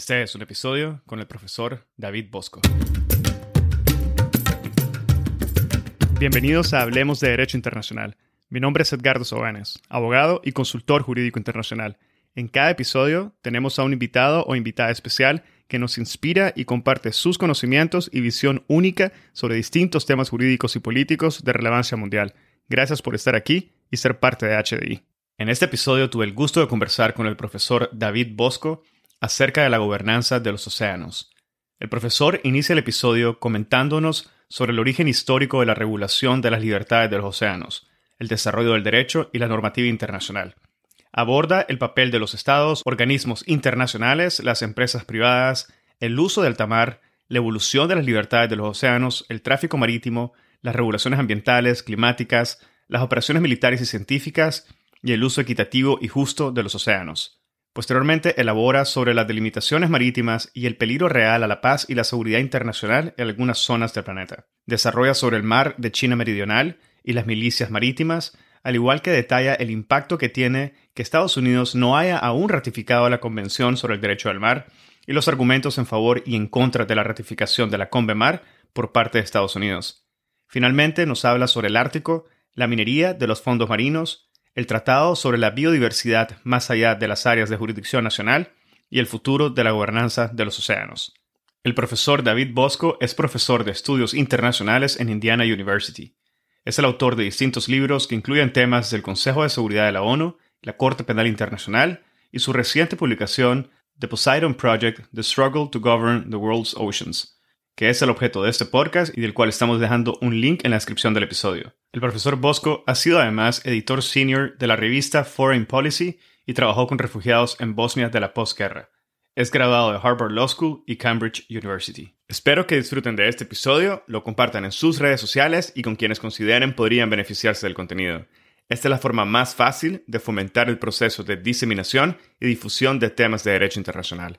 Este es un episodio con el profesor David Bosco. Bienvenidos a Hablemos de Derecho Internacional. Mi nombre es Edgardo Sobanes, abogado y consultor jurídico internacional. En cada episodio tenemos a un invitado o invitada especial que nos inspira y comparte sus conocimientos y visión única sobre distintos temas jurídicos y políticos de relevancia mundial. Gracias por estar aquí y ser parte de HDI. En este episodio tuve el gusto de conversar con el profesor David Bosco, acerca de la gobernanza de los océanos. El profesor inicia el episodio comentándonos sobre el origen histórico de la regulación de las libertades de los océanos, el desarrollo del derecho y la normativa internacional. Aborda el papel de los estados, organismos internacionales, las empresas privadas, el uso del tamar, la evolución de las libertades de los océanos, el tráfico marítimo, las regulaciones ambientales, climáticas, las operaciones militares y científicas y el uso equitativo y justo de los océanos. Posteriormente elabora sobre las delimitaciones marítimas y el peligro real a la paz y la seguridad internacional en algunas zonas del planeta. Desarrolla sobre el mar de China Meridional y las milicias marítimas, al igual que detalla el impacto que tiene que Estados Unidos no haya aún ratificado la Convención sobre el Derecho del Mar y los argumentos en favor y en contra de la ratificación de la CONVEMAR por parte de Estados Unidos. Finalmente nos habla sobre el Ártico, la minería de los fondos marinos, el Tratado sobre la Biodiversidad más allá de las áreas de jurisdicción nacional y el futuro de la gobernanza de los océanos. El profesor David Bosco es profesor de estudios internacionales en Indiana University. Es el autor de distintos libros que incluyen temas del Consejo de Seguridad de la ONU, la Corte Penal Internacional y su reciente publicación The Poseidon Project, The Struggle to Govern the World's Oceans, que es el objeto de este podcast y del cual estamos dejando un link en la descripción del episodio. El profesor Bosco ha sido además editor senior de la revista Foreign Policy y trabajó con refugiados en Bosnia de la posguerra. Es graduado de Harvard Law School y Cambridge University. Espero que disfruten de este episodio, lo compartan en sus redes sociales y con quienes consideren podrían beneficiarse del contenido. Esta es la forma más fácil de fomentar el proceso de diseminación y difusión de temas de derecho internacional.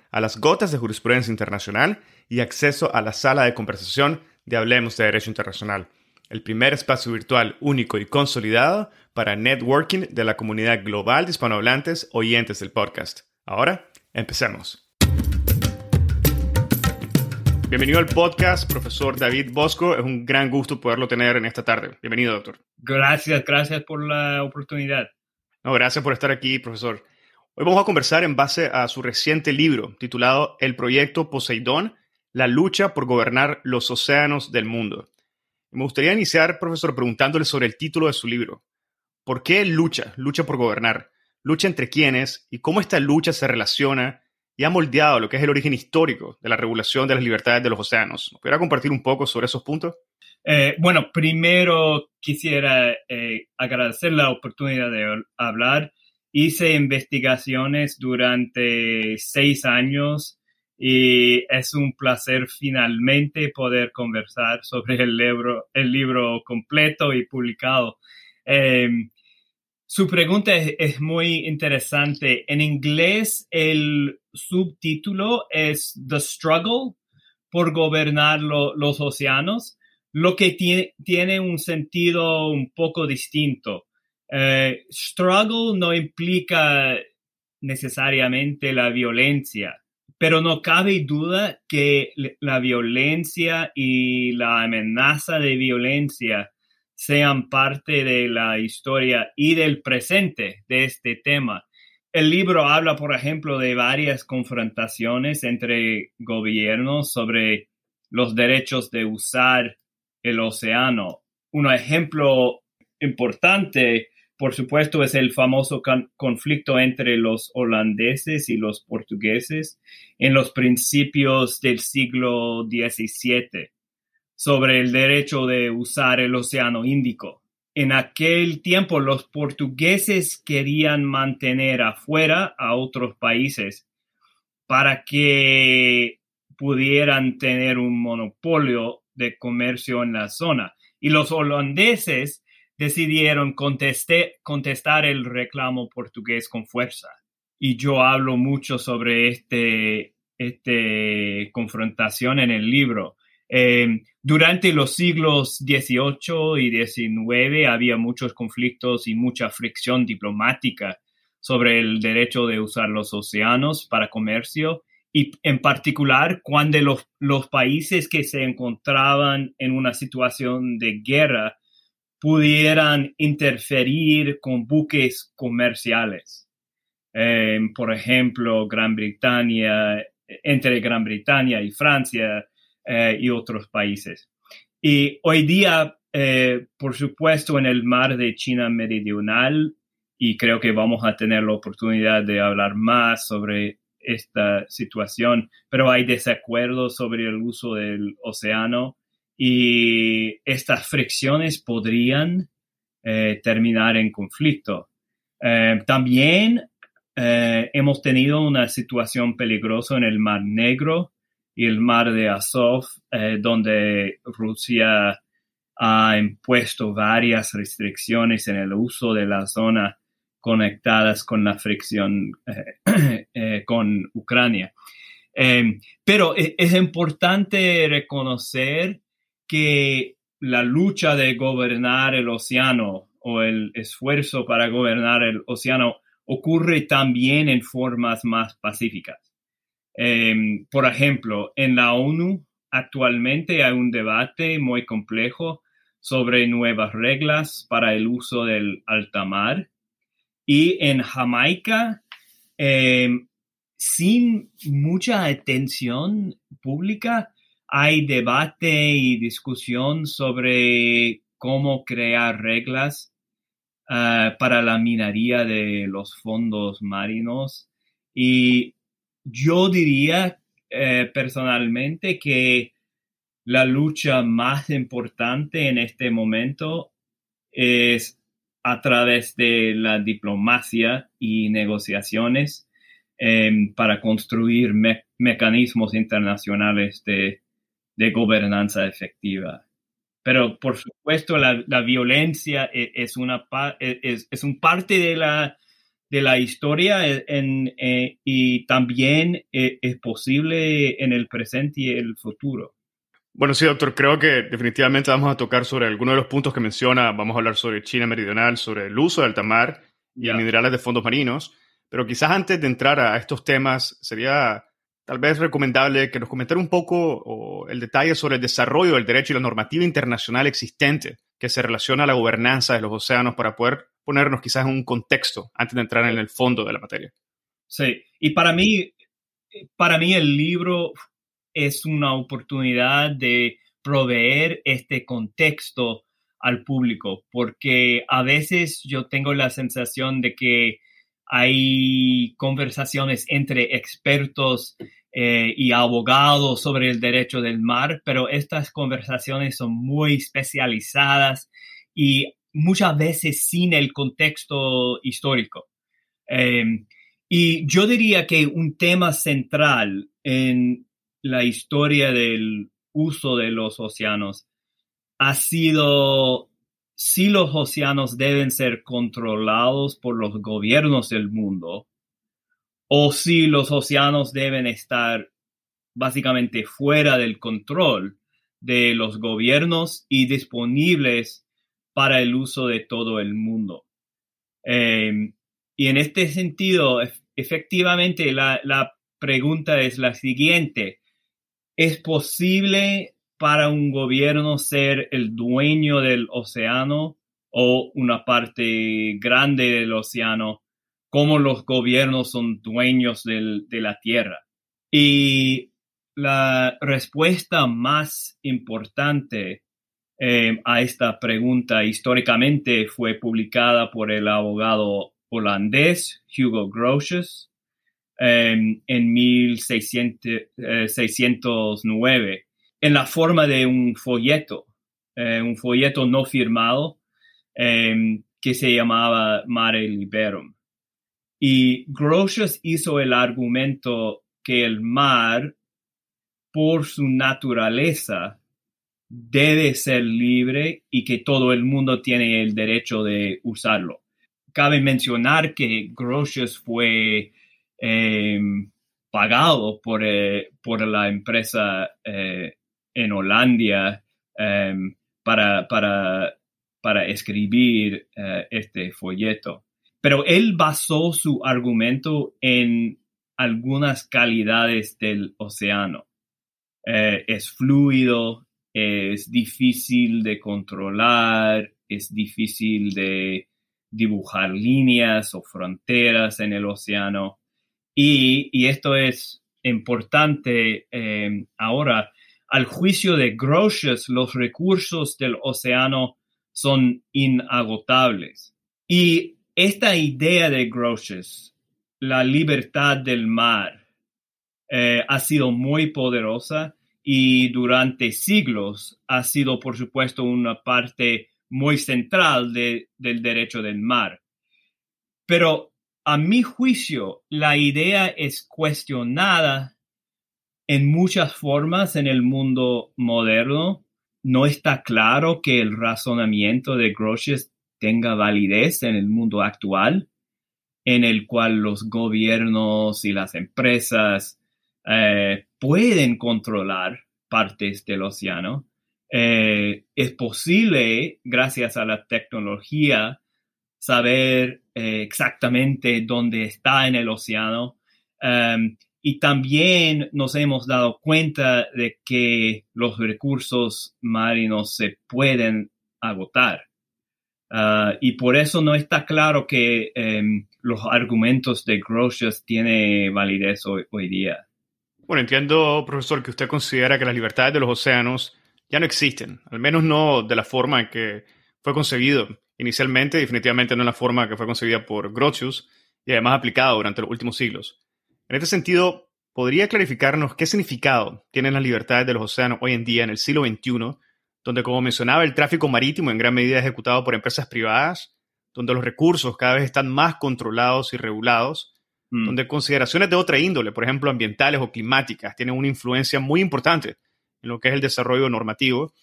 a las gotas de jurisprudencia internacional y acceso a la sala de conversación de Hablemos de Derecho Internacional, el primer espacio virtual único y consolidado para networking de la comunidad global de hispanohablantes oyentes del podcast. Ahora, empecemos. Bienvenido al podcast, profesor David Bosco. Es un gran gusto poderlo tener en esta tarde. Bienvenido, doctor. Gracias, gracias por la oportunidad. No, gracias por estar aquí, profesor. Hoy vamos a conversar en base a su reciente libro titulado El Proyecto Poseidón, la lucha por gobernar los océanos del mundo. Me gustaría iniciar, profesor, preguntándole sobre el título de su libro. ¿Por qué lucha? Lucha por gobernar. ¿Lucha entre quiénes? ¿Y cómo esta lucha se relaciona y ha moldeado lo que es el origen histórico de la regulación de las libertades de los océanos? ¿Podría compartir un poco sobre esos puntos? Eh, bueno, primero quisiera eh, agradecer la oportunidad de hablar hice investigaciones durante seis años y es un placer finalmente poder conversar sobre el libro, el libro completo y publicado. Em, su pregunta es, muy interesante. En inglés, el subtítulo es The Struggle por gobernar los océanos, lo que tiene, tiene un sentido un poco distinto. Eh, struggle no implica necesariamente la violencia, pero no cabe duda que la violencia y la amenaza de violencia sean parte de la historia y del presente de este tema. El libro habla, por ejemplo, de varias confrontaciones entre gobiernos sobre los derechos de usar el océano. Un ejemplo importante por supuesto, es el famoso conflicto entre los holandeses y los portugueses en los principios del siglo XVII sobre el derecho de usar el Océano Índico. En aquel tiempo los portugueses querían mantener afuera a otros países para que pudieran tener un monopolio de comercio en la zona. Y los holandeses decidieron contestar el reclamo portugués con fuerza. Y yo hablo mucho sobre este, este confrontación en el libro. Eh, durante los siglos XVIII y XIX había muchos conflictos y mucha fricción diplomática sobre el derecho de usar los océanos para comercio y en particular cuando los, los países que se encontraban en una situación de guerra pudieran interferir con buques comerciales. Eh, por ejemplo, Gran Bretaña, entre Gran Bretaña y Francia eh, y otros países. Y hoy día, eh, por supuesto, en el mar de China Meridional, y creo que vamos a tener la oportunidad de hablar más sobre esta situación, pero hay desacuerdos sobre el uso del océano y estas fricciones podrían eh, terminar en conflicto. Eh, también eh, hemos tenido una situación peligrosa en el Mar Negro y el Mar de Azov, donde Rusia ha impuesto varias restricciones en el uso de la zona conectadas con la fricción con Ucrania. pero es importante reconocer que la lucha de gobernar el océano o el esfuerzo para gobernar el océano ocurre también en formas más pacíficas. Em, por ejemplo, en la ONU actualmente hay un debate muy complejo sobre nuevas reglas para el uso del alta mar. Y en Jamaica, em, sin mucha atención pública, hay debate y discusión sobre cómo crear reglas ah, para la minería de los fondos marinos. Y yo diría eh, personalmente que la lucha más importante en este momento es a través de la diplomacia y negociaciones em, para construir mecanismos internacionales de de gobernanza efectiva. Pero por supuesto la, violencia e, es, una e, es, es, un parte de la, de la historia e, en, y también es posible en el presente y el futuro. Bueno, sí, doctor, creo que definitivamente vamos a tocar sobre algunos de los puntos que menciona. Vamos a hablar sobre China Meridional, sobre el uso del alta mar y minerales de fondos marinos. Pero quizás antes de entrar a estos temas, sería tal vez recomendable que nos comentara un poco el detalle sobre el desarrollo del derecho y la normativa internacional existente que se relaciona a la gobernanza de los océanos para poder ponernos quizás en un contexto antes de entrar en el fondo de la materia. Sí, y para mí, para mí el libro es una oportunidad de proveer este contexto al público, porque a veces yo tengo la sensación de que hay conversaciones entre expertos eh, y abogados sobre el derecho del mar, pero estas conversaciones son muy especializadas y muchas veces sin el contexto histórico. Em, y yo diría que un tema central en la historia del uso de los océanos ha sido si los océanos deben ser controlados por los gobiernos del mundo o si los océanos deben estar básicamente fuera del control de los gobiernos y disponibles para el uso de todo el mundo. Em, y en este sentido, efectivamente, la, la pregunta es la siguiente. ¿Es posible para un gobierno ser el dueño del océano o una parte grande del océano cómo los gobiernos son dueños de la tierra. Y la respuesta más importante eh, a esta pregunta históricamente fue publicada por el abogado holandés Hugo Grotius em, en 1609 eh, en la forma de un folleto, eh, un folleto no firmado em, que se llamaba Mare Liberum. Y Grotius hizo el argumento que el mar, por su naturaleza, debe ser libre y que todo el mundo tiene el derecho de usarlo. Cabe mencionar que Grotius fue em, pagado por, eh, por, la empresa eh, en Holanda em, para, para, para, escribir eh, este folleto. Pero él basó su argumento en algunas calidades del océano. es fluido, es difícil de controlar, es difícil de dibujar líneas o fronteras en el océano. Y, esto es importante eh, ahora. Al juicio de Grotius, los recursos del océano son inagotables. Y esta idea de Grotius, la libertad del mar, eh, ha sido muy poderosa y durante siglos ha sido, por supuesto, una parte muy central del derecho del mar. Pero a mi juicio, la idea es cuestionada en muchas formas en el mundo moderno. No está claro que el razonamiento de Grotius tenga validez en el mundo actual, en el cual los gobiernos y las empresas eh, pueden controlar partes del océano. Eh, es posible, gracias a la tecnología, saber eh, exactamente dónde está en el océano. Um, y también nos hemos dado cuenta de que los recursos marinos se pueden agotar. Uh, y por eso no está claro que um, los argumentos de Grotius tienen validez hoy día. Bueno, entiendo, profesor, que usted considera que las libertades de los océanos ya no existen, al menos no de la forma en que fue concebido inicialmente, definitivamente no en la forma que fue concebida por Grotius y además aplicada durante los últimos siglos. En este sentido, ¿podría clarificarnos qué significado tienen las libertades de los océanos hoy en día en el siglo XXI, donde, como mencionaba, el tráfico marítimo en gran medida es ejecutado por empresas privadas, donde los recursos cada vez están más controlados y regulados, Mm. donde consideraciones de otra índole, por ejemplo, ambientales o climáticas, tienen una influencia muy importante en lo que es el desarrollo normativo,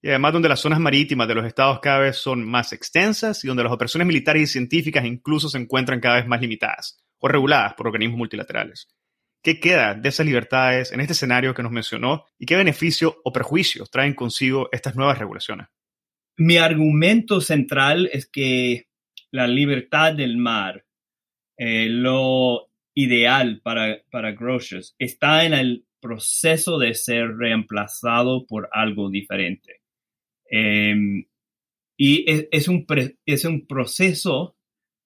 y además donde las zonas marítimas de los estados cada vez son más extensas y donde las operaciones militares y científicas incluso se encuentran cada vez más limitadas o reguladas por organismos multilaterales. ¿Qué queda de esas libertades en este escenario que nos mencionó y qué beneficio o perjuicios traen consigo estas nuevas regulaciones? Mi argumento central es que la libertad del mar eh, lo ideal para, para Grotius está en el proceso de ser reemplazado por algo diferente. Em, y es, un es un proceso,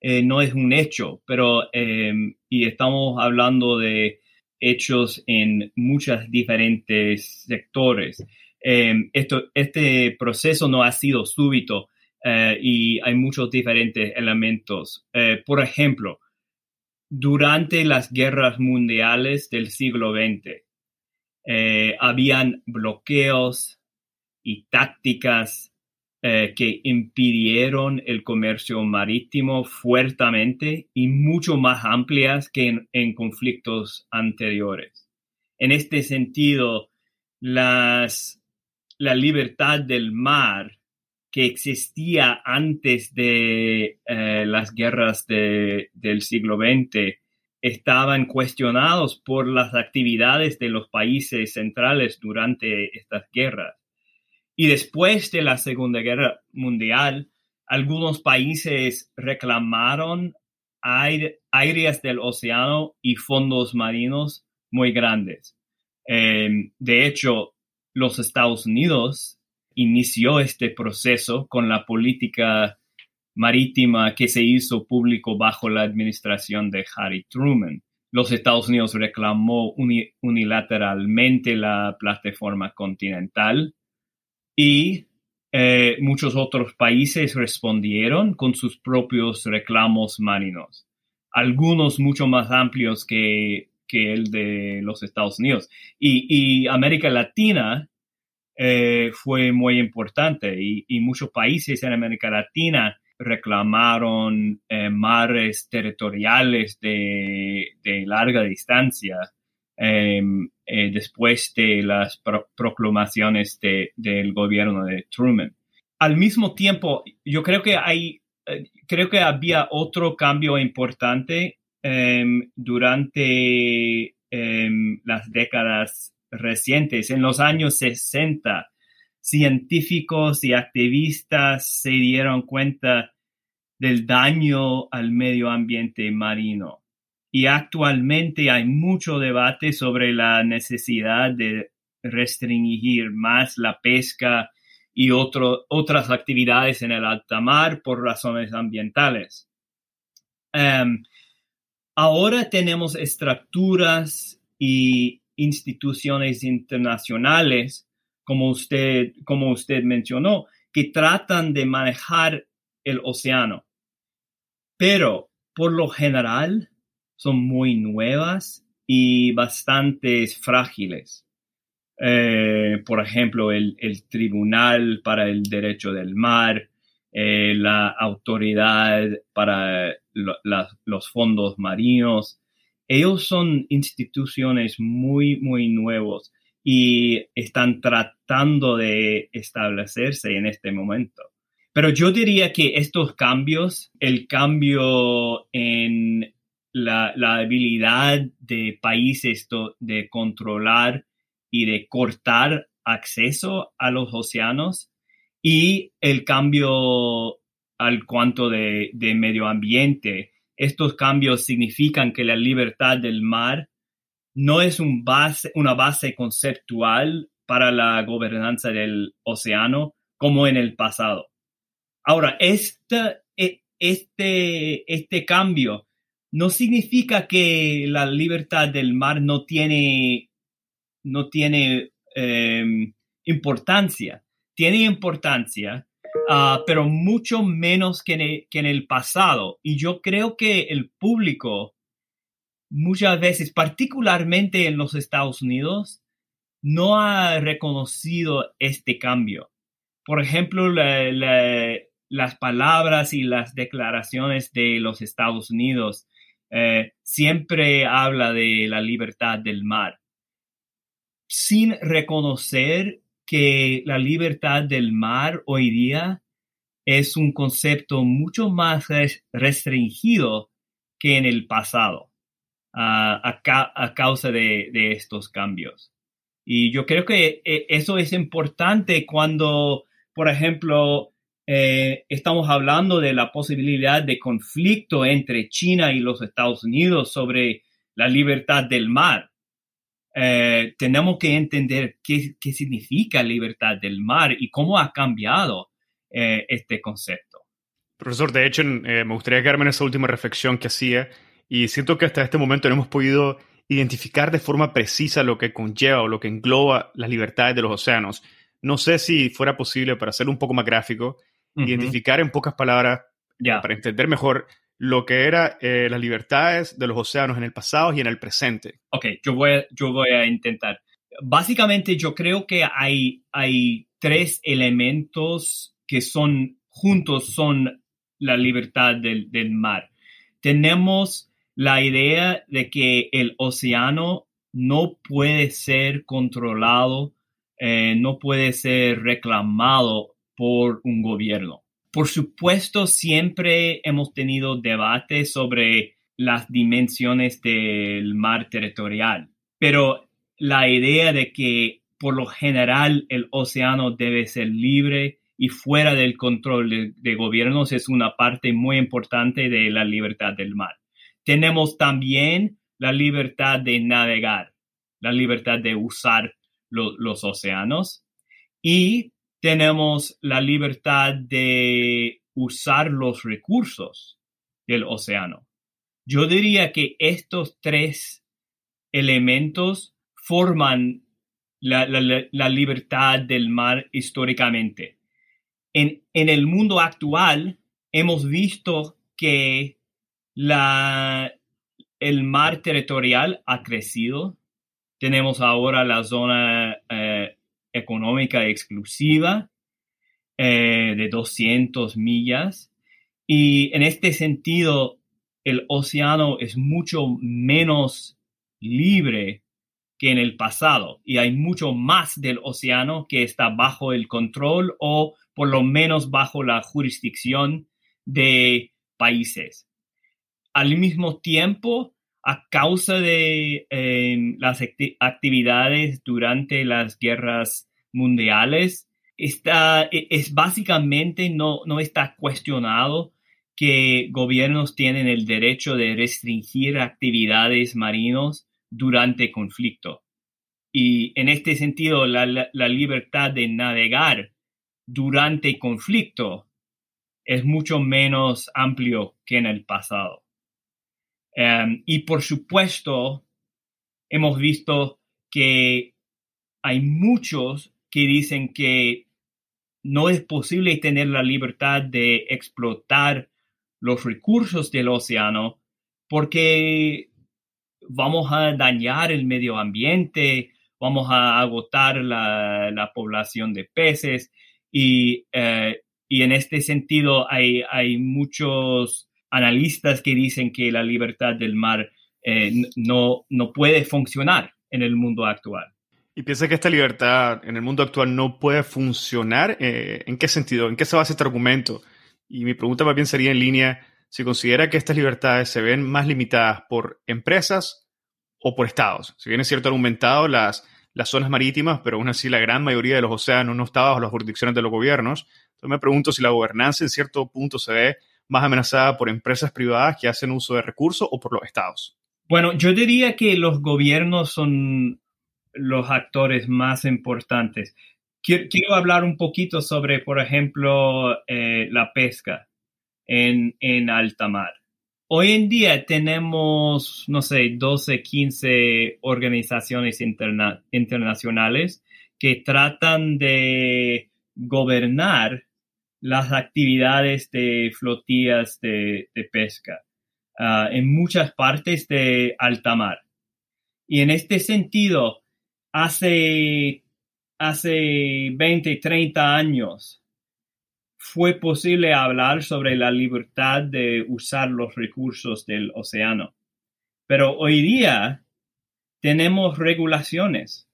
eh, no es un hecho, pero em, y estamos hablando de hechos en muchos diferentes sectores. Em, esto, este proceso no ha sido súbito eh, y hay muchos diferentes elementos. por ejemplo, durante las guerras mundiales del siglo XX, eh, habían bloqueos y tácticas eh, que impidieron el comercio marítimo fuertemente y mucho más amplias que en, conflictos anteriores. En este sentido, las, la libertad del mar que existía antes de eh, las guerras del siglo XX estaban cuestionados por las actividades de los países centrales durante estas guerras. Y después de la Segunda Guerra Mundial, algunos países reclamaron áreas del océano y fondos marinos muy grandes. Eh, de hecho, los Estados Unidos inició este proceso con la política marítima que se hizo público bajo la administración de Harry Truman. Los Estados Unidos reclamó unilateralmente la plataforma continental y eh, muchos otros países respondieron con sus propios reclamos marinos, algunos mucho más amplios que, el de los Estados Unidos. y América Latina eh, fue muy importante. Y, muchos países en América Latina reclamaron eh, mares territoriales de, larga distancia em, eh, después de las proclamaciones del gobierno de Truman. Al mismo tiempo, yo creo que hay, eh, creo que había otro cambio importante em, durante em, las décadas recientes. En los años 60, científicos y activistas se dieron cuenta del daño al medio ambiente marino. Y actualmente hay mucho debate sobre la necesidad de restringir más la pesca y otras actividades en el alta mar por razones ambientales. Em, ahora tenemos estructuras y instituciones internacionales, como usted, como usted mencionó, que tratan de manejar el océano pero por lo general son muy nuevas y bastante frágiles. Eh, por ejemplo, el, Tribunal para el Derecho del Mar, eh, la Autoridad para los Fondos Marinos. Ellos son instituciones muy, muy nuevos y están tratando de establecerse en este momento. Pero yo diría que estos cambios, el cambio en la, habilidad de países de controlar y de cortar acceso a los océanos y el cambio al cuanto de, medio ambiente. Estos cambios significan que la libertad del mar no es una base conceptual para la gobernanza del océano como en el pasado. Ahora, este, este, este cambio no significa que la libertad del mar no tiene, no tiene em, importancia. Tiene importancia, ah, pero mucho menos que en, el pasado. Y yo creo que el público muchas veces, particularmente en los Estados Unidos, no ha reconocido este cambio. Por ejemplo, la, las palabras y las declaraciones de los Estados Unidos eh, siempre habla de la libertad del mar, sin reconocer que la libertad del mar hoy día es un concepto mucho más restringido que en el pasado a, causa de, de, estos cambios. Y yo creo que eh, eso es importante cuando, por ejemplo, eh, estamos hablando de la posibilidad de conflicto entre China y los Estados Unidos sobre la libertad del mar. Eh, tenemos que entender qué, significa libertad del mar y cómo ha cambiado eh, este concepto. Profesor, de hecho, me gustaría quedarme en esa última reflexión que hacía y siento que hasta este momento no hemos podido identificar de forma precisa lo que conlleva o lo que engloba las libertades de los océanos. No sé si fuera posible, para hacerlo un poco más gráfico, identificar en pocas palabras, para entender mejor lo que eran eh, las libertades de los océanos en el pasado y en el presente. Ok, yo voy a, yo voy a intentar. Básicamente yo creo que hay, hay tres elementos que son juntos, son la libertad del, del mar. Tenemos la idea de que el océano no puede ser controlado, eh, no puede ser reclamado por un gobierno. Por supuesto, siempre hemos tenido debates sobre las dimensiones del mar territorial, pero la idea de que por lo general el océano debe ser libre y fuera del control de, gobiernos es una parte muy importante de la libertad del mar. Tenemos también la libertad de navegar, la libertad de usar los océanos y tenemos la libertad de usar los recursos del océano. Yo diría que estos tres elementos forman la, libertad del mar históricamente. En, el mundo actual hemos visto que la, el mar territorial ha crecido. Tenemos ahora la zona eh, económica exclusiva eh, de 200 millas. Y en este sentido, el océano es mucho menos libre que en el pasado y hay mucho más del océano que está bajo el control o por lo menos bajo la jurisdicción de países. Al mismo tiempo, a causa de em, las actividades durante las guerras mundiales, está, e, es básicamente no, no está cuestionado que gobiernos tienen el derecho de restringir actividades marinos durante conflicto. Y en este sentido, la, la libertad de navegar durante conflicto es mucho menos amplio que en el pasado. Em, y por supuesto, hemos visto que hay muchos que dicen que no es posible tener la libertad de explotar los recursos del océano porque vamos a dañar el medio ambiente, vamos a agotar la, población de peces y, eh, y, en este sentido hay, hay muchos analistas que dicen que la libertad del mar eh, no, no puede funcionar en el mundo actual. ¿Y piensa que esta libertad en el mundo actual no puede funcionar? Eh, ¿En qué sentido? ¿En qué se basa este argumento? Y mi pregunta más bien sería en línea, si considera que estas libertades se ven más limitadas por empresas o por estados. Si bien es cierto argumentado las, las zonas marítimas, pero aún así la gran mayoría de los océanos no está bajo las jurisdicciones de los gobiernos. Entonces me pregunto si la gobernanza en cierto punto se ve más amenazada por empresas privadas que hacen uso de recursos o por los estados? Bueno, yo diría que los gobiernos son los actores más importantes. Quiero, hablar un poquito sobre, por ejemplo, eh, la pesca en, en alta mar. Hoy en día tenemos, no sé, 12, 15 organizaciones internacionales que tratan de gobernar las actividades de flotillas de, pesca ah, en muchas partes de alta mar. Y en este sentido, hace, hace 20, 30 años fue posible hablar sobre la libertad de usar los recursos del océano. Pero hoy día tenemos regulaciones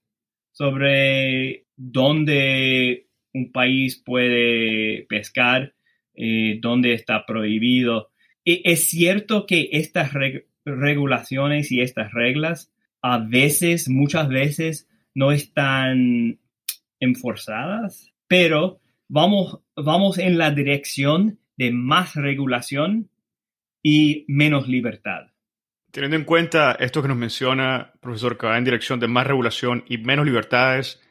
sobre dónde un país puede pescar, eh, dónde está prohibido. E, es cierto que estas regulaciones y estas reglas a veces, muchas veces, no están enforzadas, pero vamos, vamos en la dirección de más regulación y menos libertad. Teniendo en cuenta esto que nos menciona, profesor, que va en dirección de más regulación y menos libertades,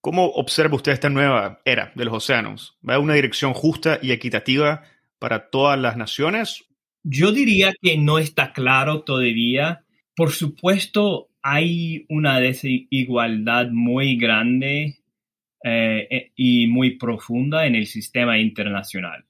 ¿Cómo observa usted esta nueva era de los océanos? ¿Va a una dirección justa y equitativa para todas las naciones? Yo diría que no está claro todavía. Por supuesto, hay una desigualdad muy grande eh, eh, y muy profunda en el sistema internacional.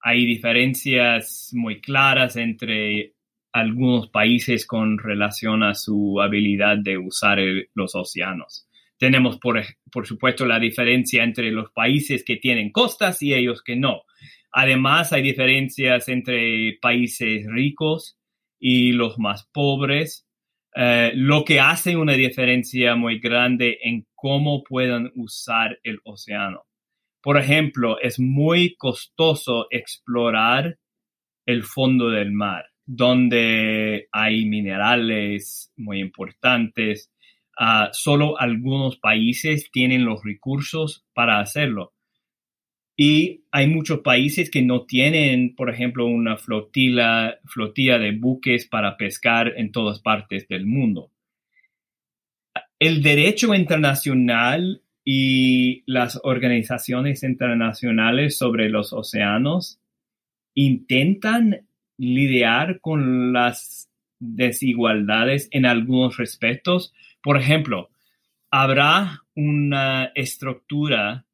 Hay diferencias muy claras entre algunos países con relación a su habilidad de usar los océanos. Tenemos, por, por supuesto, la diferencia entre los países que tienen costas y ellos que no. Además, hay diferencias entre países ricos y los más pobres, eh, lo que hace una diferencia muy grande en cómo puedan usar el océano. Por ejemplo, es muy costoso explorar el fondo del mar, donde hay minerales muy importantes, Ah, solo algunos países tienen los recursos para hacerlo. Y hay muchos países que no tienen, por ejemplo, una flotilla, flotilla de buques para pescar en todas partes del mundo. El derecho internacional y las organizaciones internacionales sobre los océanos intentan lidiar con las desigualdades en algunos respectos, por ejemplo, habrá una estructura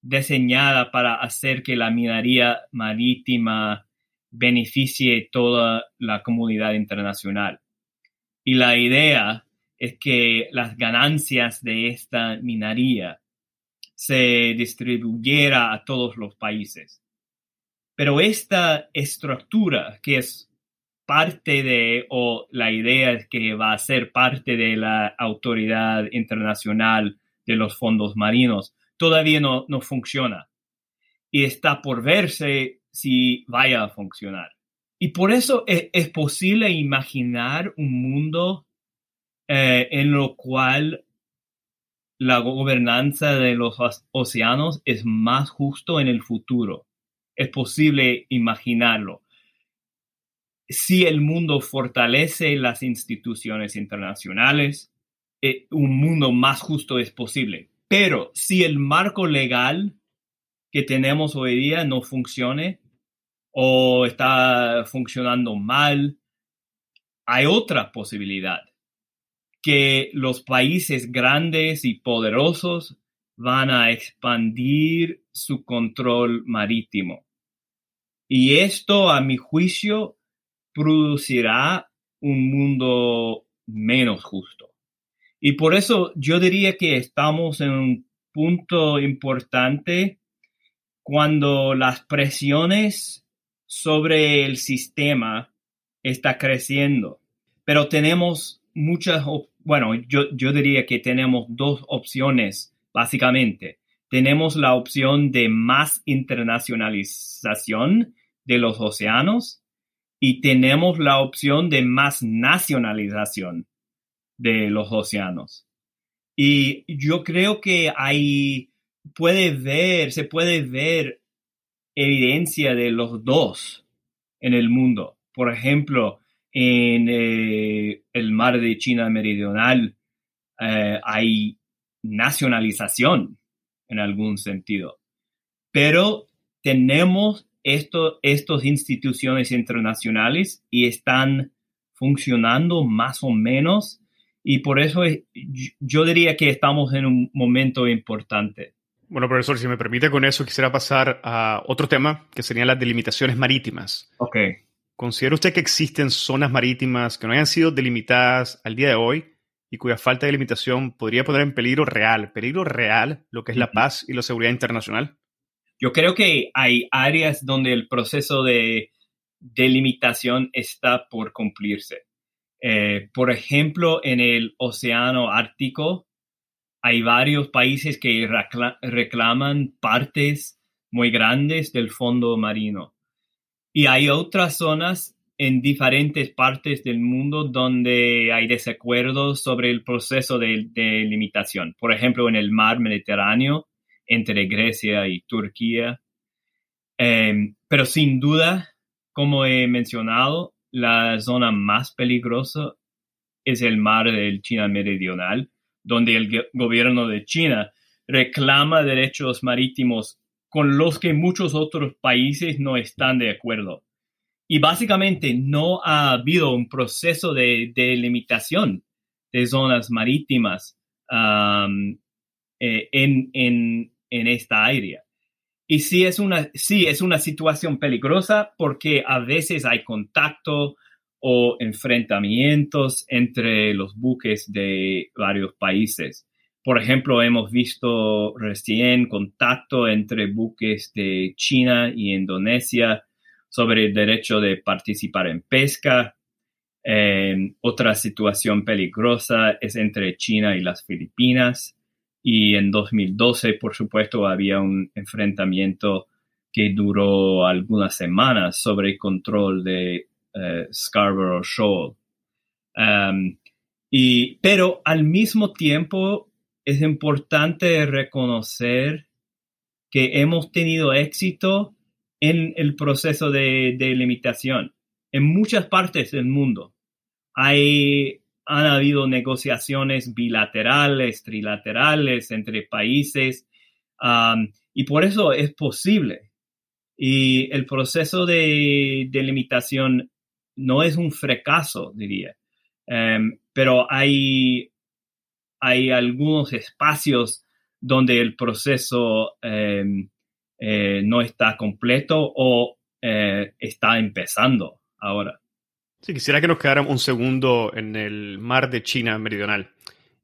diseñada para hacer que la minería marítima beneficie toda la comunidad internacional. Y la idea es que las ganancias de esta minería se distribuyera a todos los países. Pero esta estructura, que es parte de, o la idea es que va a ser parte de la autoridad internacional de los fondos marinos, todavía no, no funciona. Y está por verse si vaya a funcionar. Y por eso es, posible imaginar un mundo eh, en lo cual la gobernanza de los océanos es más justo en el futuro. Es posible imaginarlo. Si el mundo fortalece las instituciones internacionales, eh, un mundo más justo es posible. Pero si el marco legal que tenemos hoy día no funcione o está funcionando mal, hay otra posibilidad que los países grandes y poderosos van a expandir su control marítimo. Y esto, a mi juicio, producirá un mundo menos justo. Y por eso yo diría que estamos en un punto importante cuando las presiones sobre el sistema está creciendo. Pero tenemos muchas, bueno, yo, yo diría que tenemos dos opciones, básicamente. Tenemos la opción de más internacionalización de los océanos y tenemos la opción de más nacionalización de los océanos. Y yo creo que hay, puede ver, se puede ver evidencia de los dos en el mundo. Por ejemplo, en eh, el mar de China Meridional eh, hay nacionalización en algún sentido, pero tenemos estas instituciones internacionales y están funcionando más o menos y por eso yo diría que estamos en un momento importante. Bueno, profesor, si me permite con eso, quisiera pasar a otro tema, que serían las delimitaciones marítimas. Ok. ¿Considera usted que existen zonas marítimas que no hayan sido delimitadas al día de hoy y cuya falta de delimitación podría poner en peligro real, peligro real, lo que es la paz y la seguridad internacional? Yo creo que hay áreas donde el proceso de delimitación está por cumplirse. Eh, por ejemplo, en el Océano Ártico hay varios países que reclaman partes muy grandes del fondo marino. Y hay otras zonas en diferentes partes del mundo donde hay desacuerdos sobre el proceso de, limitación. Por ejemplo, en el mar Mediterráneo, entre Grecia y Turquía. Em, pero sin duda, como he mencionado, la zona más peligrosa es el mar del China Meridional, donde el gobierno de China reclama derechos marítimos con los que muchos otros países no están de acuerdo. Y básicamente no ha habido un proceso de, limitación de zonas marítimas eh, en, en, en, esta área. Y sí es, una, sí es una situación peligrosa porque a veces hay contacto o enfrentamientos entre los buques de varios países. Por ejemplo, hemos visto recién contacto entre buques de China y Indonesia sobre el derecho de participar en pesca. otra situación peligrosa es entre China y las Filipinas. Y en 2012, por supuesto, había un enfrentamiento que duró algunas semanas sobre el control de eh, Scarborough Shoal. y, pero al mismo tiempo es importante reconocer que hemos tenido éxito en el proceso de, limitación en muchas partes del mundo. Hay, han habido negociaciones bilaterales, trilaterales entre países y por eso es posible. Y el proceso de, limitación no es un fracaso, diría, um, pero hay hay algunos espacios donde el proceso em, eh, no está completo o eh, está empezando ahora. Sí, quisiera que nos quedáramos un segundo en el mar de China meridional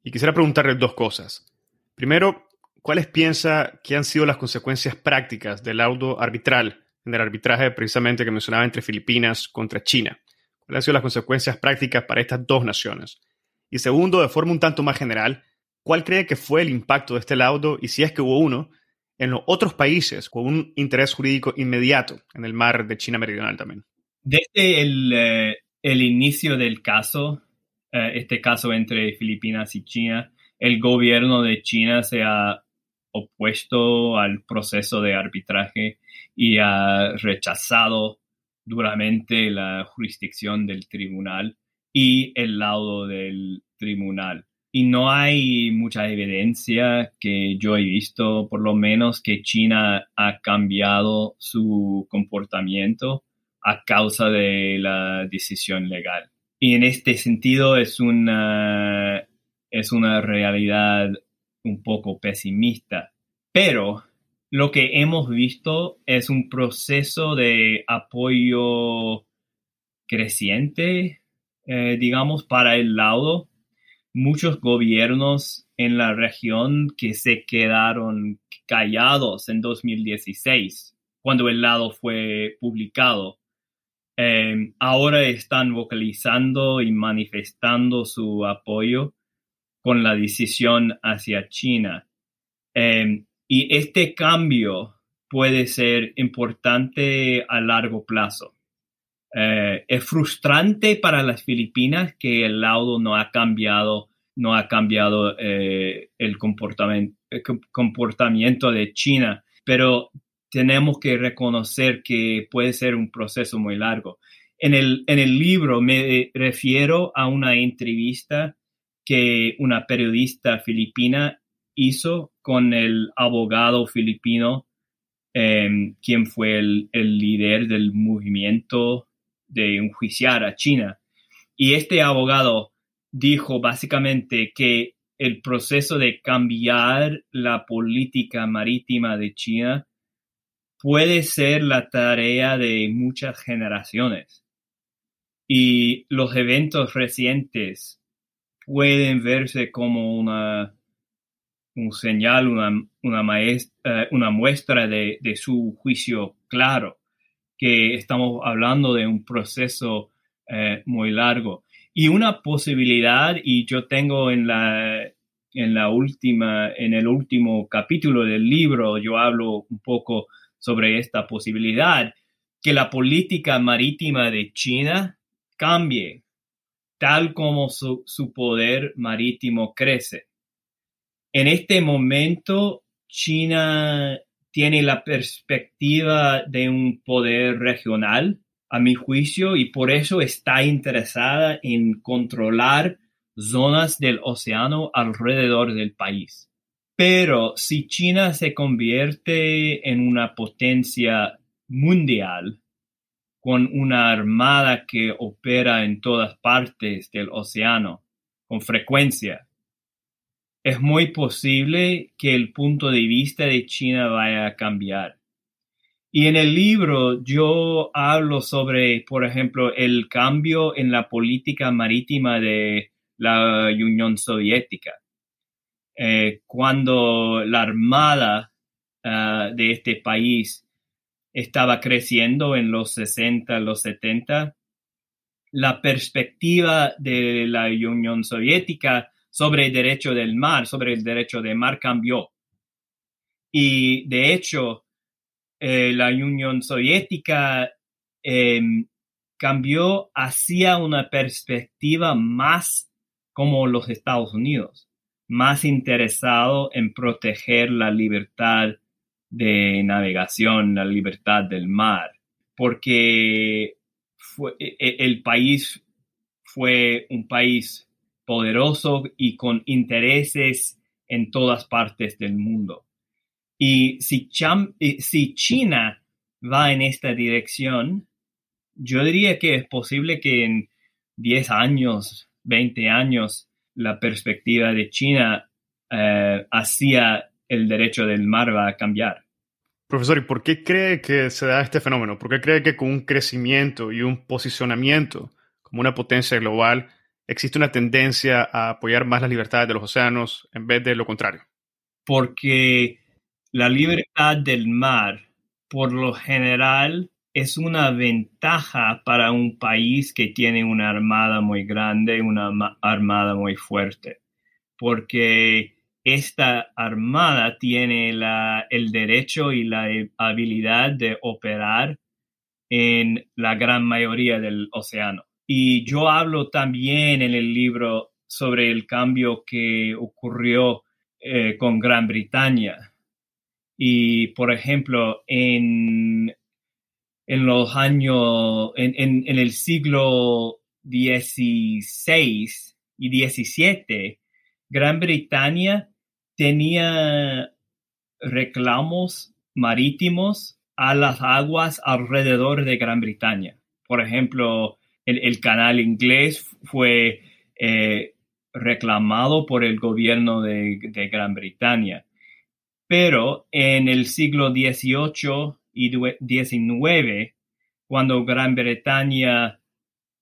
y quisiera preguntarle dos cosas. Primero, ¿cuáles piensa que han sido las consecuencias prácticas del laudo arbitral en el arbitraje precisamente que mencionaba entre Filipinas contra China? ¿Cuáles han sido las consecuencias prácticas para estas dos naciones? Y segundo, de forma un tanto más general, ¿cuál cree que fue el impacto de este laudo y si es que hubo uno en los otros países con un interés jurídico inmediato en el mar de China Meridional también? Desde el, eh, el inicio del caso, eh, este caso entre Filipinas y China, el gobierno de China se ha opuesto al proceso de arbitraje y ha rechazado duramente la jurisdicción del tribunal y el laudo del tribunal. Y no hay mucha evidencia que yo he visto, por lo menos, que China ha cambiado su comportamiento a causa de la decisión legal. Y en este sentido es una, es una realidad un poco pesimista. Pero lo que hemos visto es un proceso de apoyo creciente, eh, digamos, para el laudo. Muchos gobiernos en la región que se quedaron callados en 2016, cuando el laudo fue publicado, eh, ahora están vocalizando y manifestando su apoyo con la decisión hacia China. Eh, y este cambio puede ser importante a largo plazo. Eh, es frustrante para las Filipinas que el laudo no ha cambiado, no ha cambiado eh, el, comportamiento, el comportamiento de China, pero tenemos que reconocer que puede ser un proceso muy largo. En el, en el libro me refiero a una entrevista que una periodista filipina hizo con el abogado filipino, em, quien fue el, líder del movimiento de enjuiciar a China. Y este abogado dijo básicamente que el proceso de cambiar la política marítima de China puede ser la tarea de muchas generaciones. Y los eventos recientes pueden verse como una, un señal, una, una, eh, muestra de, de, su juicio claro, que estamos hablando de un proceso eh, muy largo. Y una posibilidad, y yo tengo en la, en la última, en el último capítulo del libro, yo hablo un poco sobre esta posibilidad, que la política marítima de China cambie tal como su, poder marítimo crece. En este momento, China tiene la perspectiva de un poder regional, a mi juicio, y por eso está interesada en controlar zonas del océano alrededor del país. Pero si China se convierte en una potencia mundial, con una armada que opera en todas partes del océano con frecuencia. Es muy posible que el punto de vista de China vaya a cambiar. Y en el libro yo hablo sobre, por ejemplo, el cambio en la política marítima de la Unión Soviética. Eh, cuando la armada ah, de este país estaba creciendo en los 60, los 70, la perspectiva de la Unión Soviética sobre el derecho del mar, sobre el derecho del mar cambió. Y de hecho, eh, la Unión Soviética em, cambió hacia una perspectiva más como los Estados Unidos, más interesado en proteger la libertad de navegación, la libertad del mar, porque e, e, el país fue un país poderoso y con intereses en todas partes del mundo. Y si, si China va en esta dirección, yo diría que es posible que en 10 años, 20 años, la perspectiva de China eh, hacia el derecho del mar va a cambiar. Profesor, ¿y por qué cree que se da este fenómeno? ¿Por qué cree que con un crecimiento y un posicionamiento como una potencia global existe una tendencia a apoyar más las libertades de los océanos en vez de lo contrario? Porque la libertad del mar, por lo general, es una ventaja para un país que tiene una armada muy grande, una armada muy fuerte, porque esta armada tiene el derecho y la habilidad de operar en la gran mayoría del océano. Y yo hablo también en el libro sobre el cambio que ocurrió eh, con Gran Bretaña. Y, por ejemplo, en, en los años, en, el siglo XVI y XVII, Gran Bretaña tenía reclamos marítimos a las aguas alrededor de Gran Bretaña. Por ejemplo, el, canal inglés fue eh, reclamado por el gobierno de, Gran Bretaña. Pero en el siglo XVIII y XIX, cuando Gran Bretaña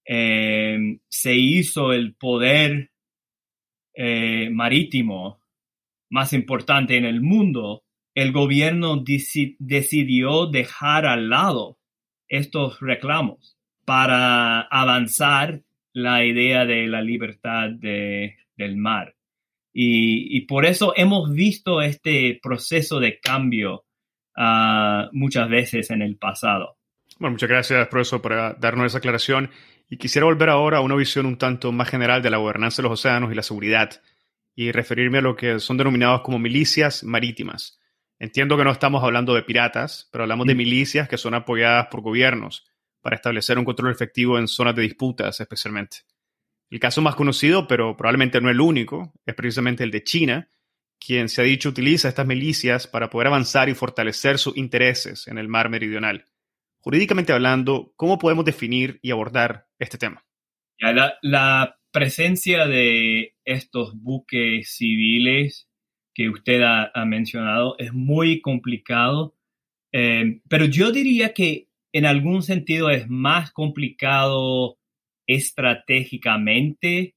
eh, se hizo el poder eh, marítimo más importante en el mundo, el gobierno decidió dejar al lado estos reclamos para avanzar la idea de la libertad del mar. Y, por eso hemos visto este proceso de cambio ah, muchas veces en el pasado. Bueno, muchas gracias, profesor, por darnos esa aclaración. Y quisiera volver ahora a una visión un tanto más general de la gobernanza de los océanos y la seguridad, y referirme a lo que son denominados como milicias marítimas. Entiendo que no estamos hablando de piratas, pero hablamos de mm. milicias que son apoyadas por gobiernos para establecer un control efectivo en zonas de disputas especialmente. El caso más conocido, pero probablemente no el único, es precisamente el de China, quien se ha dicho utiliza estas milicias para poder avanzar y fortalecer sus intereses en el mar meridional. Jurídicamente hablando, ¿cómo podemos definir y abordar este tema? La, presencia de estos buques civiles que usted ha, mencionado es muy complicado, eh, pero yo diría que en algún sentido es más complicado estratégicamente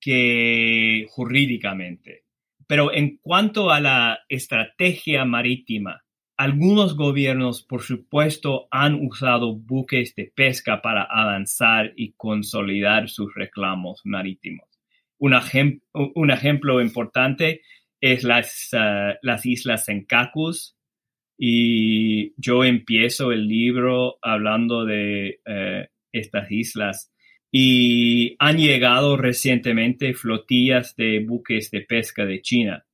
que jurídicamente. Pero en cuanto a la estrategia marítima, algunos gobiernos, por supuesto, han usado buques de pesca para avanzar y consolidar sus reclamos marítimos. Un, ejemplo importante es las, uh, las islas Senkakus, y yo empiezo el libro hablando de eh, estas islas y han llegado recientemente flotillas de buques de pesca de China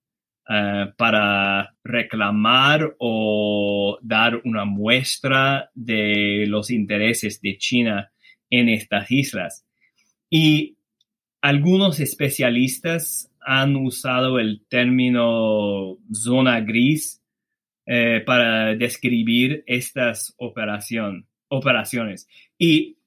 eh, para reclamar o dar una muestra de los intereses de China en estas islas. Y algunos especialistas han usado el término zona gris eh, para describir estas operación, operaciones. Y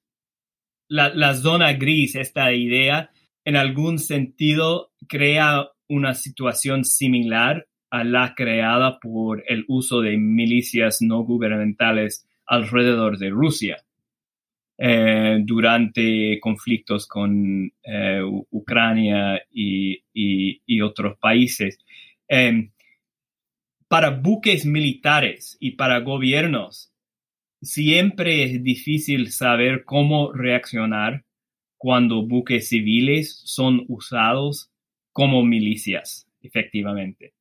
la, zona gris, esta idea, en algún sentido crea una situación similar a la creada por el uso de milicias no gubernamentales alrededor de Rusia eh, durante conflictos con eh, Ucrania y, otros países. Em, para buques militares y para gobiernos, siempre es difícil saber cómo reaccionar cuando buques civiles son usados como milicias, efectivamente.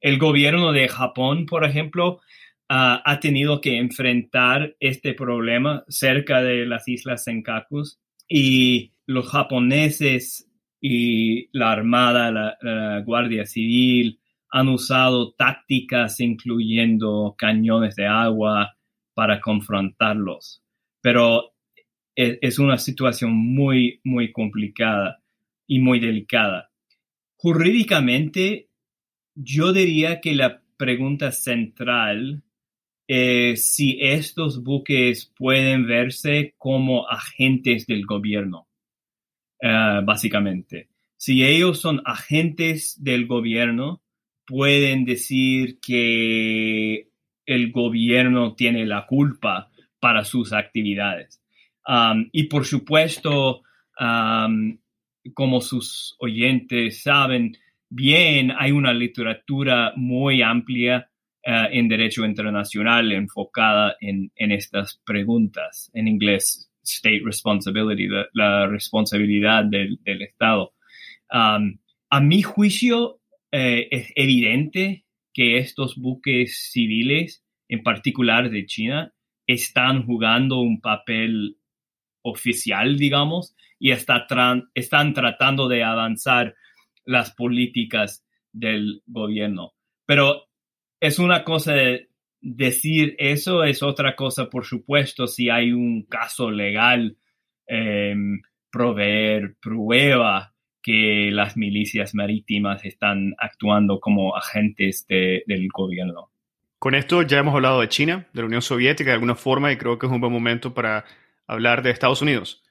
El gobierno de Japón, por ejemplo, ha tenido que enfrentar este problema cerca de las islas Senkakus y los japoneses y la Armada, la Guardia Civil, han usado tácticas incluyendo cañones de agua para confrontarlos. Pero e, es una situación muy, muy complicada y muy delicada. Jurídicamente, yo diría que la pregunta central es si estos buques pueden verse como agentes del gobierno, eh, básicamente. Si ellos son agentes del gobierno, pueden decir que el gobierno tiene la culpa para sus actividades. Y por supuesto, como sus oyentes saben bien, hay una literatura muy amplia eh, en derecho internacional enfocada en, estas preguntas. En inglés, state responsibility, la, responsabilidad del, Estado. A mi juicio, eh, es evidente que estos buques civiles, en particular de China, están jugando un papel oficial, digamos, y está están tratando de avanzar las políticas del gobierno. Pero es una cosa decir eso, es otra cosa, por supuesto, si hay un caso legal, em, proveer prueba que las milicias marítimas están actuando como agentes del gobierno. Con esto ya hemos hablado de China, de la Unión Soviética de alguna forma y creo que es un buen momento para hablar de Estados Unidos.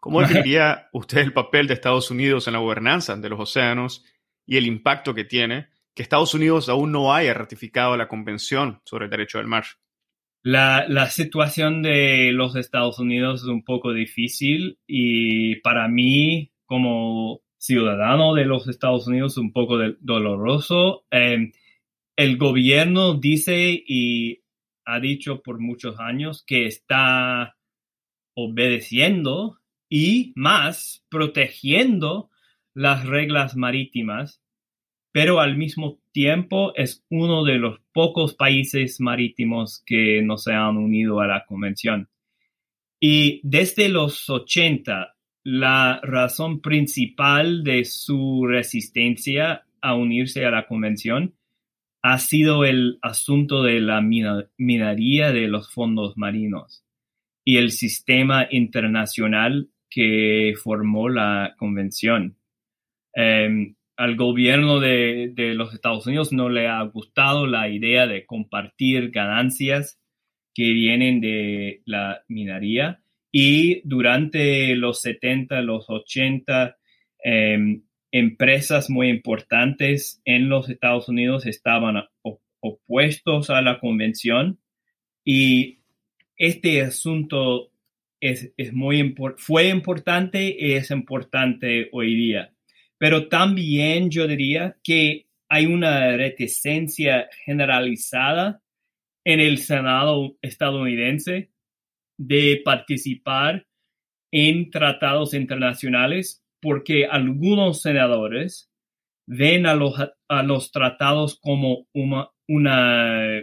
¿Cómo definiría usted el papel de Estados Unidos en la gobernanza de los océanos y el impacto que tiene que Estados Unidos aún no haya ratificado la Convención sobre el Derecho del Mar? La, situación de los Estados Unidos es un poco difícil y para mí, como ciudadano de los Estados Unidos, un poco doloroso. Em, el gobierno dice y ha dicho por muchos años que está obedeciendo y más protegiendo las reglas marítimas, pero al mismo tiempo es uno de los pocos países marítimos que no se han unido a la convención. Y desde los 80, la razón principal de su resistencia a unirse a la convención ha sido el asunto de la minería de los fondos marinos y el sistema internacional que formó la convención. Em, al gobierno de, los Estados Unidos no le ha gustado la idea de compartir ganancias que vienen de la minería y durante los 70, los 80, em, empresas muy importantes en los Estados Unidos estaban opuestos a la convención y este asunto es, muy fue importante y es importante hoy día. Pero también yo diría que hay una reticencia generalizada en el Senado estadounidense de participar en tratados internacionales porque algunos senadores ven a los, a los tratados como una, una,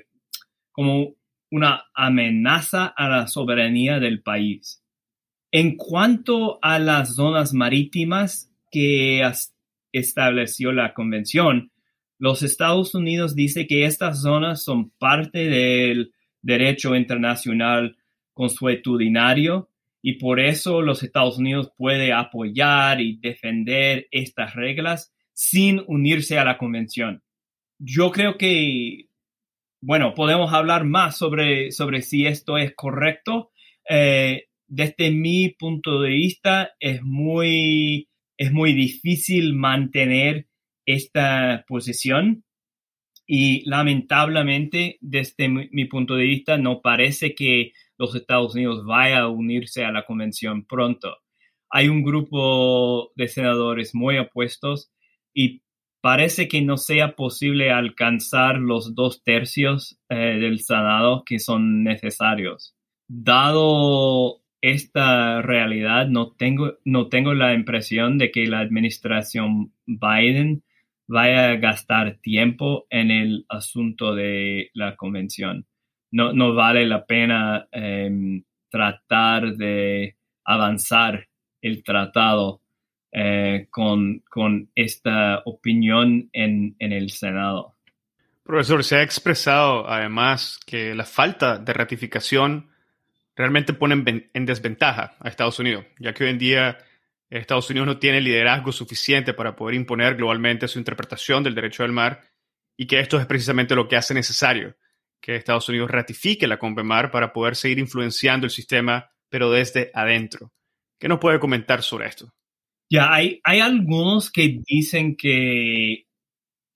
como una amenaza a la soberanía del país. En cuanto a las zonas marítimas que estableció la convención, los Estados Unidos dice que estas zonas son parte del derecho internacional consuetudinario y por eso los Estados Unidos puede apoyar y defender estas reglas sin unirse a la convención. Yo creo que, bueno, podemos hablar más sobre, sobre si esto es correcto. Eh, desde mi punto de vista, es muy, es muy difícil mantener esta posición y lamentablemente, desde mi punto de vista, no parece que los Estados Unidos vaya a unirse a la convención pronto. Hay un grupo de senadores muy opuestos y parece que no sea posible alcanzar los dos tercios eh, del Senado que son necesarios. Dado esta realidad, no tengo, no tengo la impresión de que la administración Biden vaya a gastar tiempo en el asunto de la convención no, vale la pena em, tratar de avanzar el tratado eh, con, esta opinión en, el Senado. Profesor, se ha expresado además que la falta de ratificación realmente pone en, desventaja a Estados Unidos, ya que hoy en día Estados Unidos no tiene liderazgo suficiente para poder imponer globalmente su interpretación del derecho del mar y que esto es precisamente lo que hace necesario que Estados Unidos ratifique la CONVEMAR para poder seguir influenciando el sistema, pero desde adentro. ¿Qué nos puede comentar sobre esto? Ya, hay, hay algunos que dicen que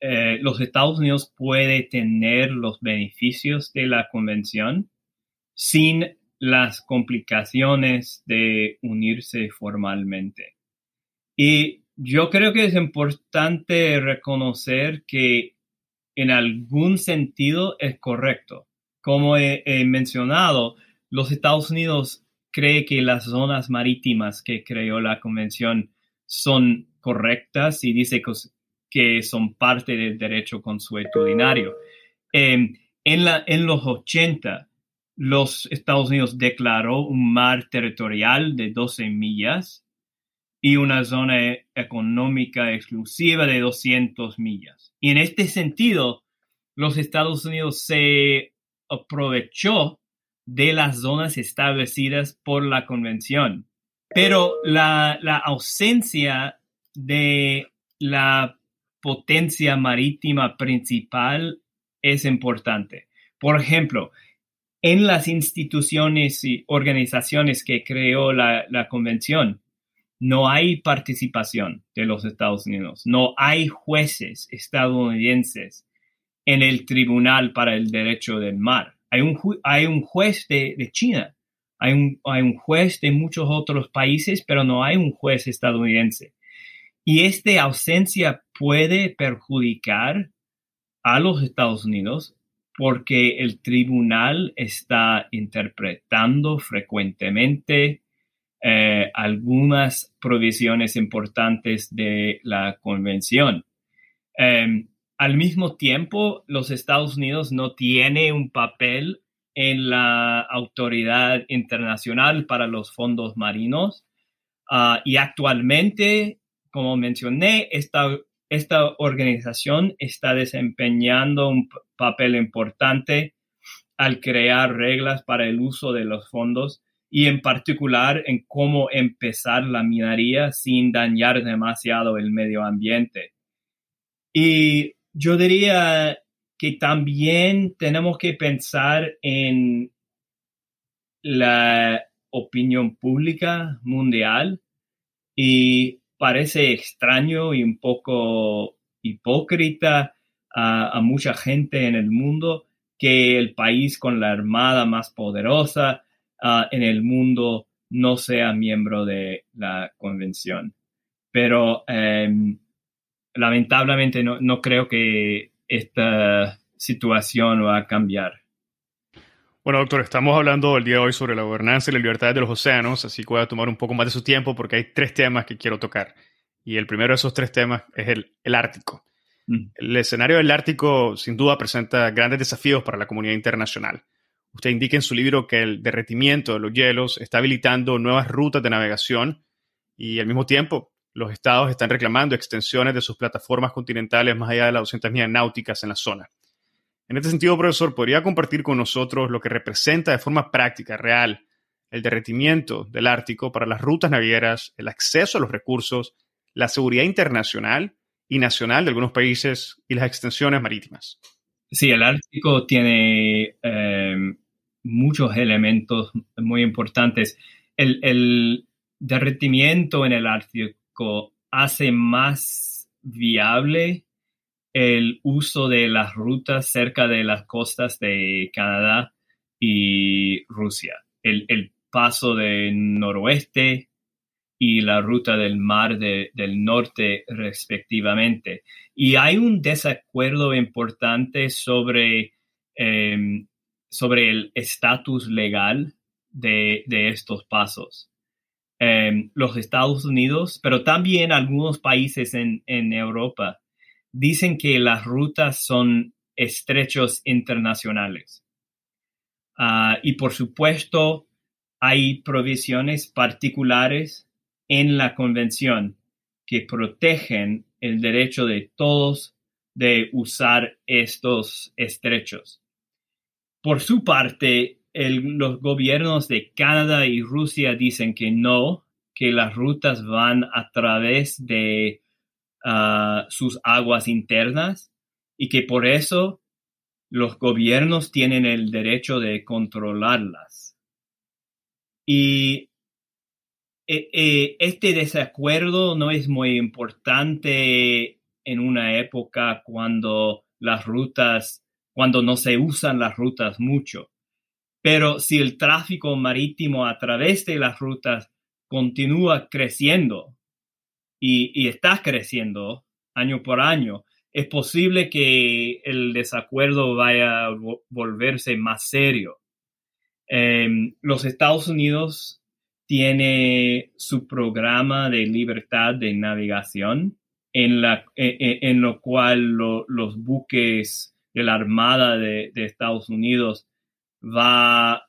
eh, los Estados Unidos puede tener los beneficios de la convención sin las complicaciones de unirse formalmente. Y yo creo que es importante reconocer que en algún sentido es correcto. Como he, mencionado, los Estados Unidos cree que las zonas marítimas que creó la convención son correctas y dice que, son parte del derecho consuetudinario. Em, en, en los 80, los Estados Unidos declaró un mar territorial de 12 millas y una zona económica exclusiva de 200 millas. Y en este sentido, los Estados Unidos se aprovechó de las zonas establecidas por la convención. Pero la, ausencia de la potencia marítima principal es importante. Por ejemplo, en las instituciones y organizaciones que creó la, la, convención, no hay participación de los Estados Unidos, no hay jueces estadounidenses en el Tribunal para el Derecho del Mar. Hay un, juez de, China, hay un juez de muchos otros países, pero no hay un juez estadounidense. Y esta ausencia puede perjudicar a los Estados Unidos porque el tribunal está interpretando frecuentemente eh, algunas provisiones importantes de la convención. Em, al mismo tiempo, los Estados Unidos no tiene un papel en la autoridad internacional para los fondos marinos ah, y actualmente, como mencioné, esta, esta organización está desempeñando un papel importante al crear reglas para el uso de los fondos y en particular en cómo empezar la minería sin dañar demasiado el medio ambiente. Y yo diría que también tenemos que pensar en la opinión pública mundial y parece extraño y un poco hipócrita a, mucha gente en el mundo que el país con la armada más poderosa uh, en el mundo no sea miembro de la convención. Pero um, lamentablemente no, no, creo que esta situación va a cambiar. Bueno, doctor, estamos hablando el día de hoy sobre la gobernanza y la libertad de los océanos, así que voy a tomar un poco más de su tiempo porque hay tres temas que quiero tocar. Y el primero de esos tres temas es el, el Ártico. Mm. El escenario del Ártico sin duda presenta grandes desafíos para la comunidad internacional. Usted indica en su libro que el derretimiento de los hielos está habilitando nuevas rutas de navegación y al mismo tiempo los estados están reclamando extensiones de sus plataformas continentales más allá de las 200 millas náuticas en la zona. En este sentido, profesor, ¿podría compartir con nosotros lo que representa de forma práctica, real, el derretimiento del Ártico para las rutas navieras, el acceso a los recursos, la seguridad internacional y nacional de algunos países y las extensiones marítimas? Sí, el Ártico tiene em, muchos elementos muy importantes. El, derretimiento en el Ártico hace más viable el uso de las rutas cerca de las costas de Canadá y Rusia. El, el paso del noroeste y la ruta del mar del norte respectivamente. Y hay un desacuerdo importante sobre, em, sobre el estatus legal de, estos pasos. Em, los Estados Unidos, pero también algunos países en, Europa, dicen que las rutas son estrechos internacionales. Ah, y por supuesto, hay provisiones particulares en la convención que protegen el derecho de todos de usar estos estrechos. Por su parte, los gobiernos de Canadá y Rusia dicen que no, que las rutas van a través de ah, sus aguas internas y que por eso los gobiernos tienen el derecho de controlarlas. Y este desacuerdo no es muy importante en una época cuando las rutas, cuando no se usan las rutas mucho. Pero si el tráfico marítimo a través de las rutas continúa creciendo y, y está creciendo año por año, es posible que el desacuerdo vaya a volverse más serio. Em, los Estados Unidos tiene su programa de libertad de navegación en, la, e, e, en, lo cual los buques de la Armada de, Estados Unidos va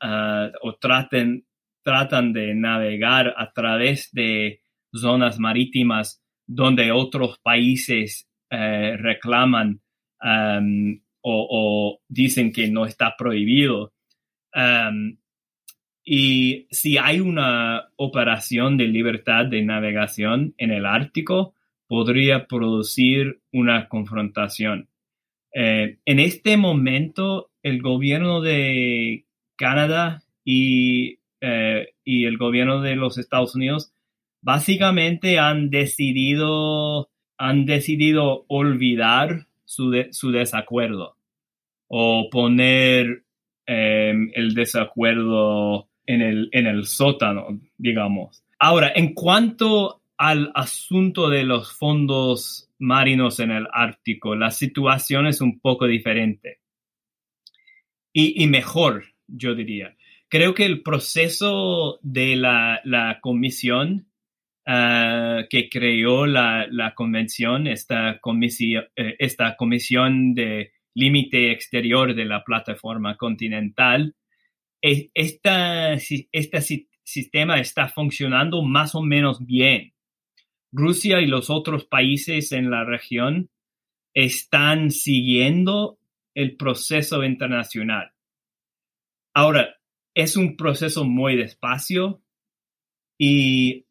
o traten, tratan de navegar a través de zonas marítimas donde otros países eh, reclaman o, dicen que no está prohibido. Y si hay una operación de libertad de navegación en el Ártico, podría producir una confrontación. Eh, en este momento, el gobierno de Canadá y, eh, y, el gobierno de los Estados Unidos básicamente han decidido, han decidido olvidar su, su desacuerdo o poner eh, el desacuerdo en el, en el sótano, digamos. Ahora, en cuanto al asunto de los fondos marinos en el Ártico, la situación es un poco diferente y, mejor, yo diría. Creo que el proceso de la, comisión ah, que creó la, convención, esta, eh, esta comisión de límite exterior de la plataforma continental, este sistema está funcionando más o menos bien. Rusia y los otros países en la región están siguiendo el proceso internacional. Ahora, es un proceso muy despacio y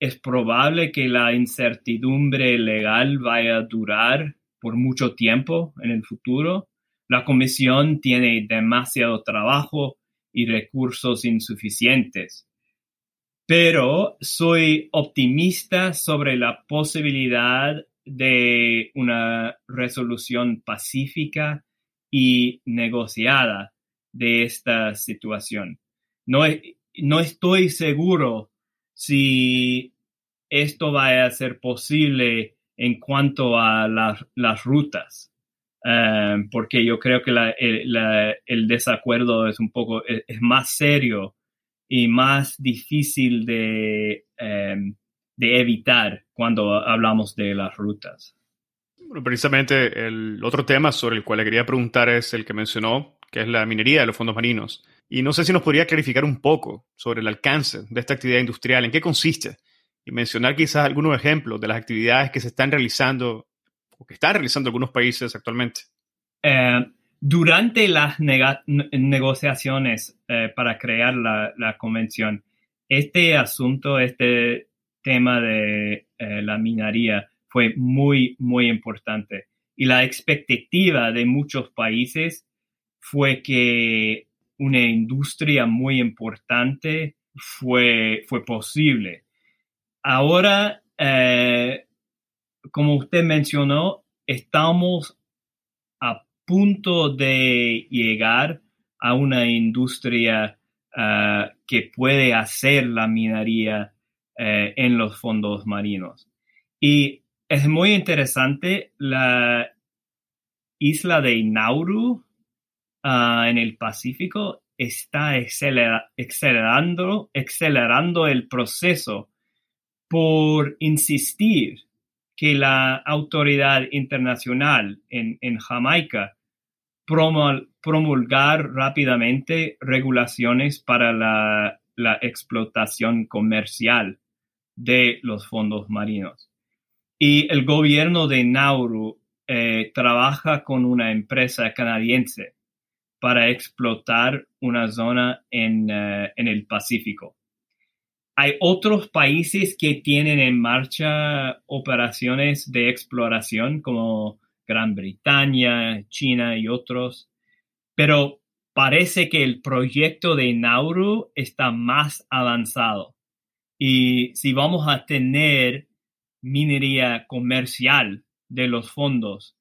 es probable que la incertidumbre legal vaya a durar por mucho tiempo en el futuro. La comisión tiene demasiado trabajo y recursos insuficientes pero soy optimista sobre la posibilidad de una resolución pacífica y negociada de esta situación. No, no estoy seguro si esto va a ser posible en cuanto a las rutas, eh, porque yo creo que el desacuerdo es un poco, es más serio y más difícil de, em, de evitar cuando hablamos de las rutas. Bueno, precisamente el otro tema sobre el cual le quería preguntar es el que mencionó, que es la minería de los fondos marinos. Y no sé si nos podría clarificar un poco sobre el alcance de esta actividad industrial, en qué consiste, y mencionar quizás algunos ejemplos de las actividades que se están realizando o que están realizando algunos países actualmente. Eh, durante las negociaciones eh, para crear la, convención, este asunto, este tema de eh, la minería fue muy, muy importante. Y la expectativa de muchos países fue que una industria muy importante fue, fue posible. Ahora, eh, como usted mencionó, estamos punto de llegar a una industria ah, que puede hacer la minería eh, en los fondos marinos. Y es muy interesante la isla de Nauru ah, en el Pacífico está acelerando, acelerando el proceso por insistir que la autoridad internacional en, en Jamaica promulgar rápidamente regulaciones para la, explotación comercial de los fondos marinos. Y el gobierno de Nauru eh, trabaja con una empresa canadiense para explotar una zona en, eh, en, el Pacífico. Hay otros países que tienen en marcha operaciones de exploración como Gran Bretaña, China y otros, pero parece que el proyecto de Nauru está más avanzado. Y si vamos a tener minería comercial de los fondos,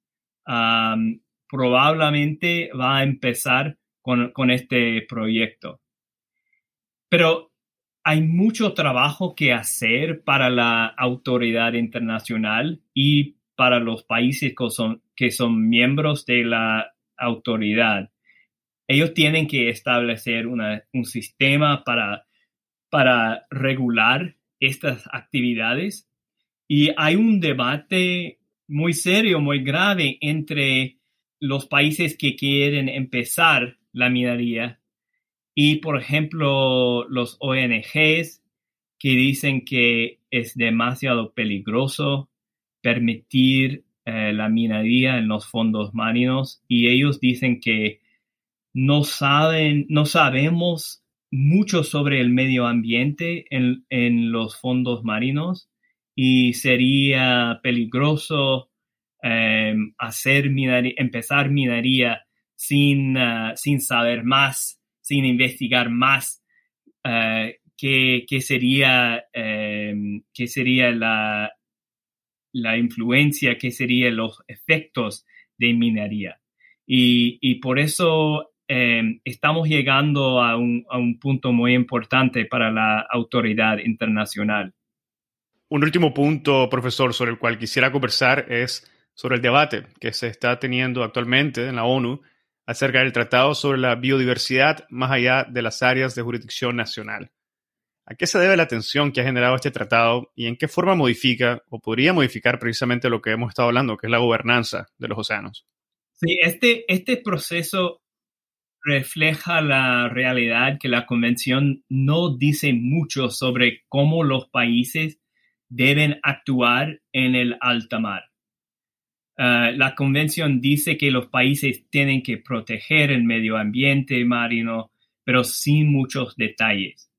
probablemente va a empezar con, con este proyecto. Pero hay mucho trabajo que hacer para la autoridad internacional y para los países que son, miembros de la autoridad. Ellos tienen que establecer un sistema para regular estas actividades y hay un debate muy serio, muy grave entre los países que quieren empezar la minería y, por ejemplo, los ONGs que dicen que es demasiado peligroso permitir eh, la minería en los fondos marinos y ellos dicen que no saben, no sabemos mucho sobre el medio ambiente en, en los fondos marinos y sería peligroso eh, empezar minería sin, uh, sin saber más, sin investigar más uh, qué, qué, sería, um, qué sería la, la influencia, qué serían los efectos de minería. Y, y por eso eh, estamos llegando a un, a un, punto muy importante para la autoridad internacional. Un último punto, profesor, sobre el cual quisiera conversar es sobre el debate que se está teniendo actualmente en la ONU acerca del Tratado sobre la Biodiversidad más allá de las áreas de jurisdicción nacional. ¿A qué se debe la tensión que ha generado este tratado y en qué forma modifica o podría modificar precisamente lo que hemos estado hablando, que es la gobernanza de los océanos? Sí, este, este proceso refleja la realidad que la Convención no dice mucho sobre cómo los países deben actuar en el alta mar. Uh, la Convención dice que los países tienen que proteger el medio ambiente marino, pero sin muchos detalles.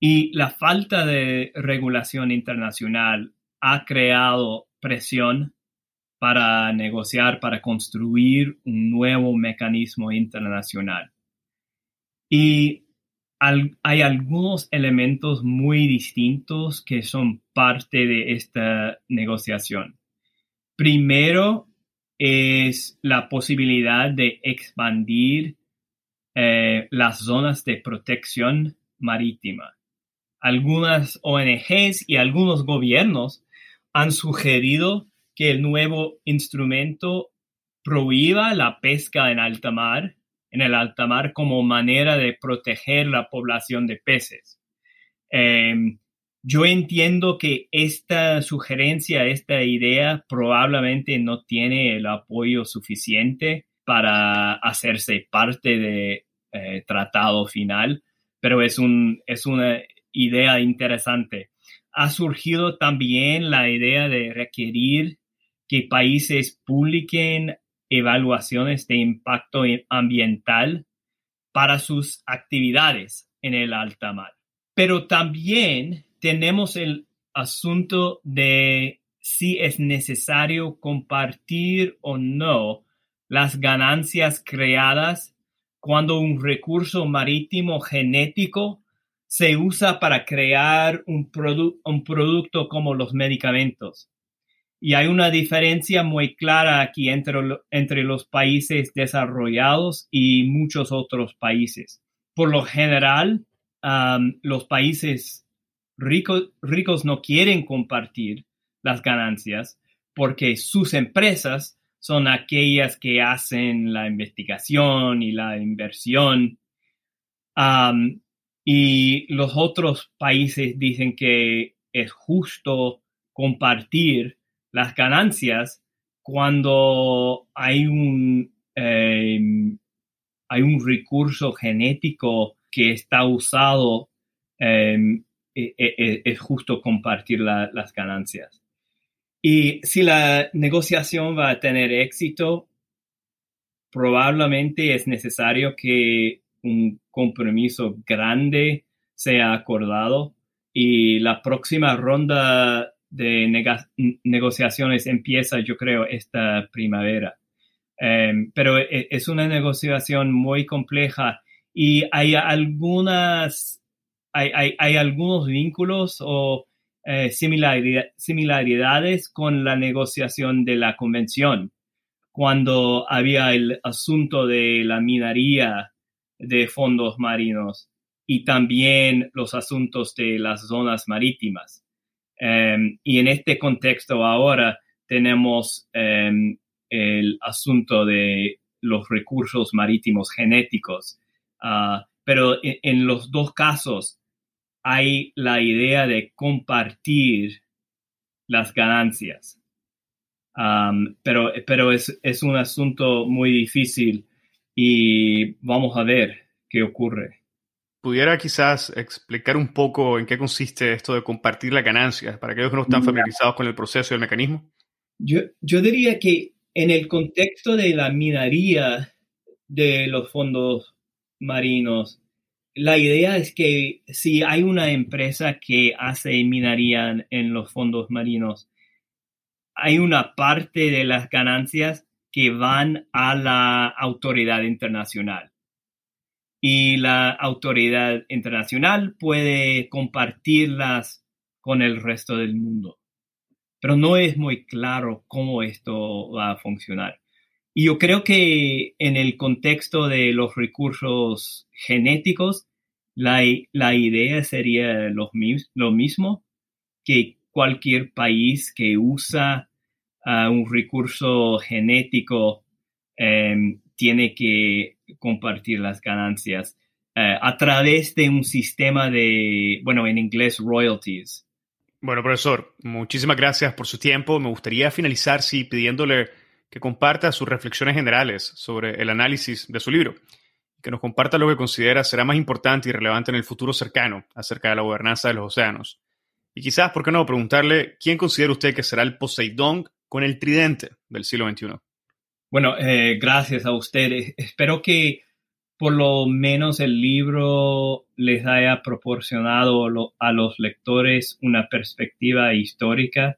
Y la falta de regulación internacional ha creado presión para negociar, para construir un nuevo mecanismo internacional. Y hay algunos elementos muy distintos que son parte de esta negociación. Primero es la posibilidad de expandir eh, las zonas de protección marítima algunas ONGs y algunos gobiernos han sugerido que el nuevo instrumento prohíba la pesca en alta mar, en el alta mar como manera de proteger la población de peces. Em, yo entiendo que esta sugerencia, esta idea probablemente no tiene el apoyo suficiente para hacerse parte del eh, tratado final, pero es, un, es una idea interesante. Ha surgido también la idea de requerir que países publiquen evaluaciones de impacto ambiental para sus actividades en el alta mar. Pero también tenemos el asunto de si es necesario compartir o no las ganancias creadas cuando un recurso marítimo genético se usa para crear un, un producto como los medicamentos. Y hay una diferencia muy clara aquí entre, entre los países desarrollados y muchos otros países. Por lo general, los países ricos, ricos no quieren compartir las ganancias porque sus empresas son aquellas que hacen la investigación y la inversión. Y los otros países dicen que es justo compartir las ganancias cuando hay un, em, hay un recurso genético que está usado, em, es justo compartir las ganancias. Y si la negociación va a tener éxito, probablemente es necesario que un compromiso grande sea acordado y la próxima ronda de negociaciones empieza, yo creo, esta primavera. Em, pero e, es una negociación muy compleja y hay algunas, hay, algunos vínculos o eh, similaridades con la negociación de la convención. Cuando había el asunto de la minería de fondos marinos y también los asuntos de las zonas marítimas. Em, y en este contexto ahora tenemos em, el asunto de los recursos marítimos genéticos. Ah, pero en, los dos casos hay la idea de compartir las ganancias. pero pero es, es un asunto muy difícil y vamos a ver qué ocurre. ¿Pudiera quizás explicar un poco en qué consiste esto de compartir las ganancias para aquellos que no están familiarizados con el proceso y el mecanismo? Yo, yo diría que en el contexto de la minería de los fondos marinos, la idea es que si hay una empresa que hace minería en los fondos marinos, hay una parte de las ganancias que van a la autoridad internacional. Y la autoridad internacional puede compartirlas con el resto del mundo. Pero no es muy claro cómo esto va a funcionar. Y yo creo que en el contexto de los recursos genéticos, la, idea sería lo, lo mismo, que cualquier país que usa un recurso genético em, tiene que compartir las ganancias eh, a través de un sistema de, bueno, en inglés, royalties. Bueno, profesor, muchísimas gracias por su tiempo. Me gustaría finalizar sí, pidiéndole que comparta sus reflexiones generales sobre el análisis de su libro, que nos comparta lo que considera será más importante y relevante en el futuro cercano acerca de la gobernanza de los océanos. Y quizás, ¿por qué no?, preguntarle quién considera usted que será el Poseidón con el tridente del siglo XXI. Bueno, eh, gracias a ustedes. Espero que por lo menos el libro les haya proporcionado a los lectores una perspectiva histórica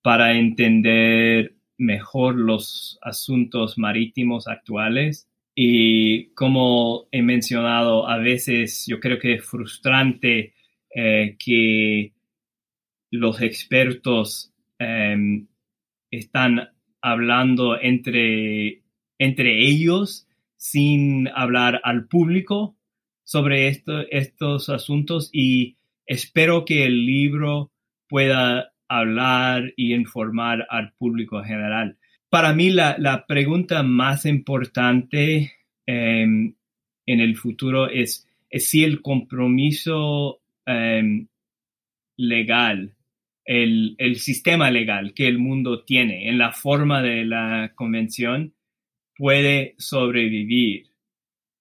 para entender mejor los asuntos marítimos actuales. Y como he mencionado, a veces yo creo que es frustrante eh, que los expertos em, están hablando entre, entre ellos sin hablar al público sobre estos asuntos y espero que el libro pueda hablar y informar al público general. Para mí la, pregunta más importante em, en el futuro es, si el compromiso em, legal el, sistema legal que el mundo tiene en la forma de la convención puede sobrevivir.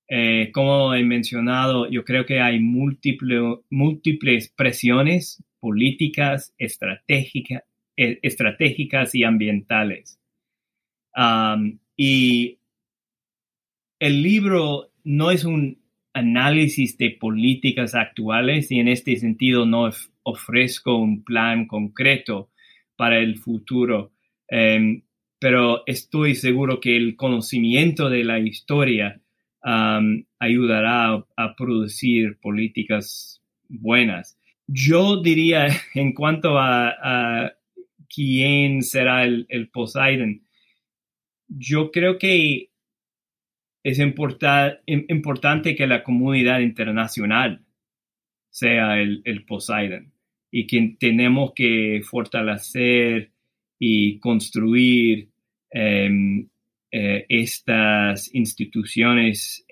Eh, como he mencionado, yo creo que hay múltiples presiones políticas, e, estratégicas y ambientales. y el libro no es un análisis de políticas actuales y en este sentido no ofrezco un plan concreto para el futuro, em, pero estoy seguro que el conocimiento de la historia ayudará a, producir políticas buenas. Yo diría en cuanto a, quién será el, Poseidon, yo creo que es importante que la comunidad internacional sea el, Poseidon y que tenemos que fortalecer y construir em, eh, estas instituciones,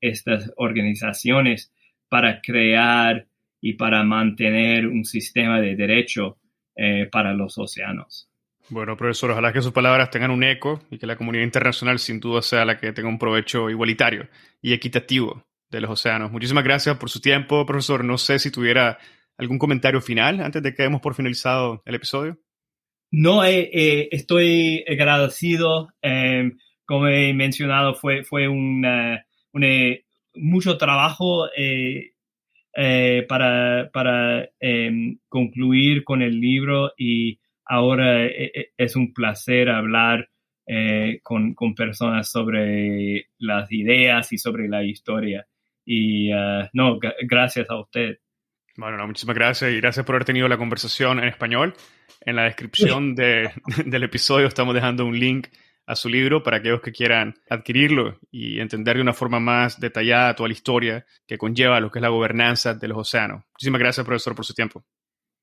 estas organizaciones para crear y para mantener un sistema de derecho eh, para los océanos. Bueno, profesor, ojalá que sus palabras tengan un eco y que la comunidad internacional sin duda sea la que tenga un provecho igualitario y equitativo de los océanos. Muchísimas gracias por su tiempo, profesor. No sé si tuviera algún comentario final antes de que demos por finalizado el episodio. No, eh, eh, estoy agradecido. Em, como he mencionado, fue, fue un, mucho trabajo eh, para, para em, concluir con el libro y ahora eh, eh, es un placer hablar eh, con, personas sobre las ideas y sobre la historia. Y no, gracias a usted. Bueno, muchísimas gracias y gracias por haber tenido la conversación en español. En la descripción del episodio estamos dejando un link a su libro para aquellos que quieran adquirirlo y entender de una forma más detallada toda la historia que conlleva lo que es la gobernanza de los océanos. Muchísimas gracias, profesor, por su tiempo.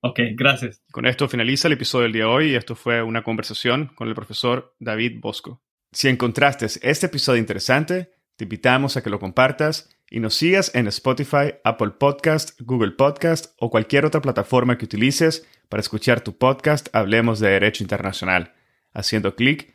Ok, gracias. Con esto finaliza el episodio del día de hoy y esto fue una conversación con el profesor David Bosco. Si encontraste este episodio interesante, te invitamos a que lo compartas y nos sigas en Spotify, Apple Podcast, Google Podcast o cualquier otra plataforma que utilices para escuchar tu podcast Hablemos de Derecho Internacional, haciendo clic